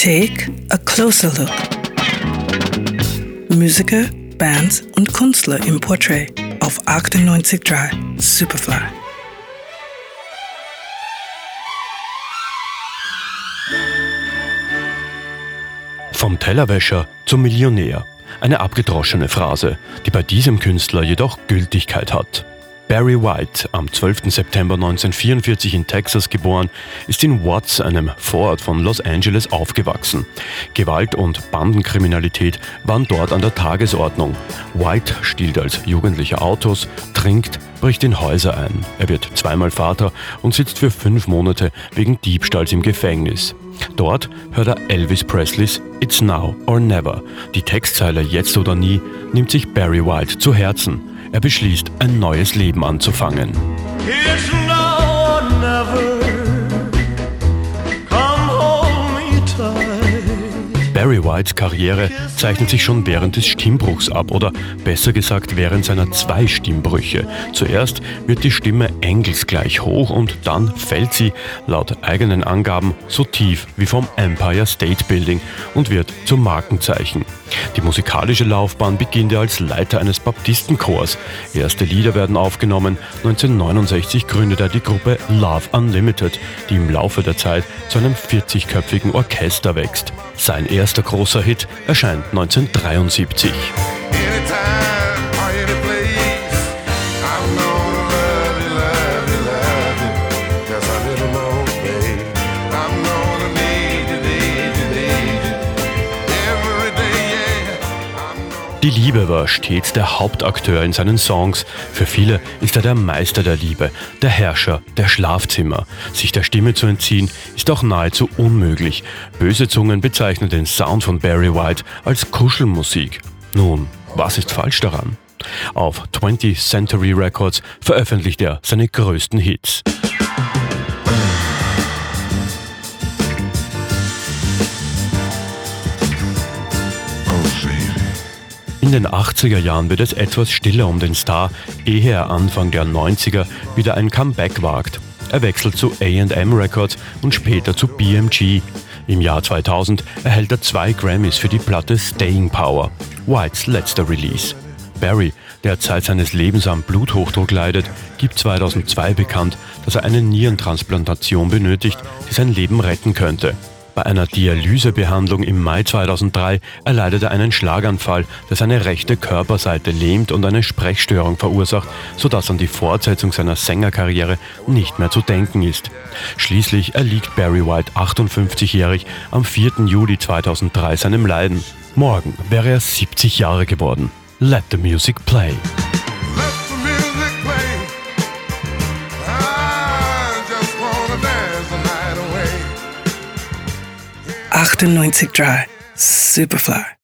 Take a closer look. Musiker, Bands und Künstler im Portrait auf 98.3 Superfly. Vom Tellerwäscher zum Millionär. Eine abgedroschene Phrase, die bei diesem Künstler jedoch Gültigkeit hat. Barry White, am 12. September 1944 in Texas geboren, ist in Watts, einem Vorort von Los Angeles, aufgewachsen. Gewalt und Bandenkriminalität waren dort an der Tagesordnung. White stiehlt als Jugendlicher Autos, trinkt, bricht in Häuser ein. Er wird zweimal Vater und sitzt für fünf Monate wegen Diebstahls im Gefängnis. Dort hört er Elvis Presleys It's Now or Never. Die Textzeile Jetzt oder nie nimmt sich Barry White zu Herzen. Er beschließt, ein neues Leben anzufangen. Barry Whites Karriere zeichnet sich schon während des Stimmbruchs ab oder besser gesagt während seiner zwei Stimmbrüche. Zuerst wird die Stimme engelsgleich hoch und dann fällt sie, laut eigenen Angaben, so tief wie vom Empire State Building und wird zum Markenzeichen. Die musikalische Laufbahn beginnt er als Leiter eines Baptistenchors. Erste Lieder werden aufgenommen. 1969 gründet er die Gruppe Love Unlimited, die im Laufe der Zeit zu einem 40-köpfigen Orchester wächst. Sein erster großer Hit erscheint 1973. Die Liebe war stets der Hauptakteur in seinen Songs. Für viele ist er der Meister der Liebe, der Herrscher, der Schlafzimmer. Sich der Stimme zu entziehen, ist auch nahezu unmöglich. Böse Zungen bezeichnen den Sound von Barry White als Kuschelmusik. Nun, was ist falsch daran? Auf 20th Century Records veröffentlicht er seine größten Hits. In den 80er Jahren wird es etwas stiller um den Star, ehe er Anfang der 90er wieder ein Comeback wagt. Er wechselt zu AM Records und später zu BMG. Im Jahr 2000 erhält er zwei Grammys für die Platte Staying Power, Whites letzter Release. Barry, der Zeit seines Lebens am Bluthochdruck leidet, gibt 2002 bekannt, dass er eine Nierentransplantation benötigt, die sein Leben retten könnte. Bei einer Dialysebehandlung im Mai 2003 erleidet er einen Schlaganfall, der seine rechte Körperseite lähmt und eine Sprechstörung verursacht, sodass an die Fortsetzung seiner Sängerkarriere nicht mehr zu denken ist. Schließlich erliegt Barry White 58-jährig am 4. Juli 2003 seinem Leiden. Morgen wäre er 70 Jahre geworden. Let the music play. 98 Dry. Superfly.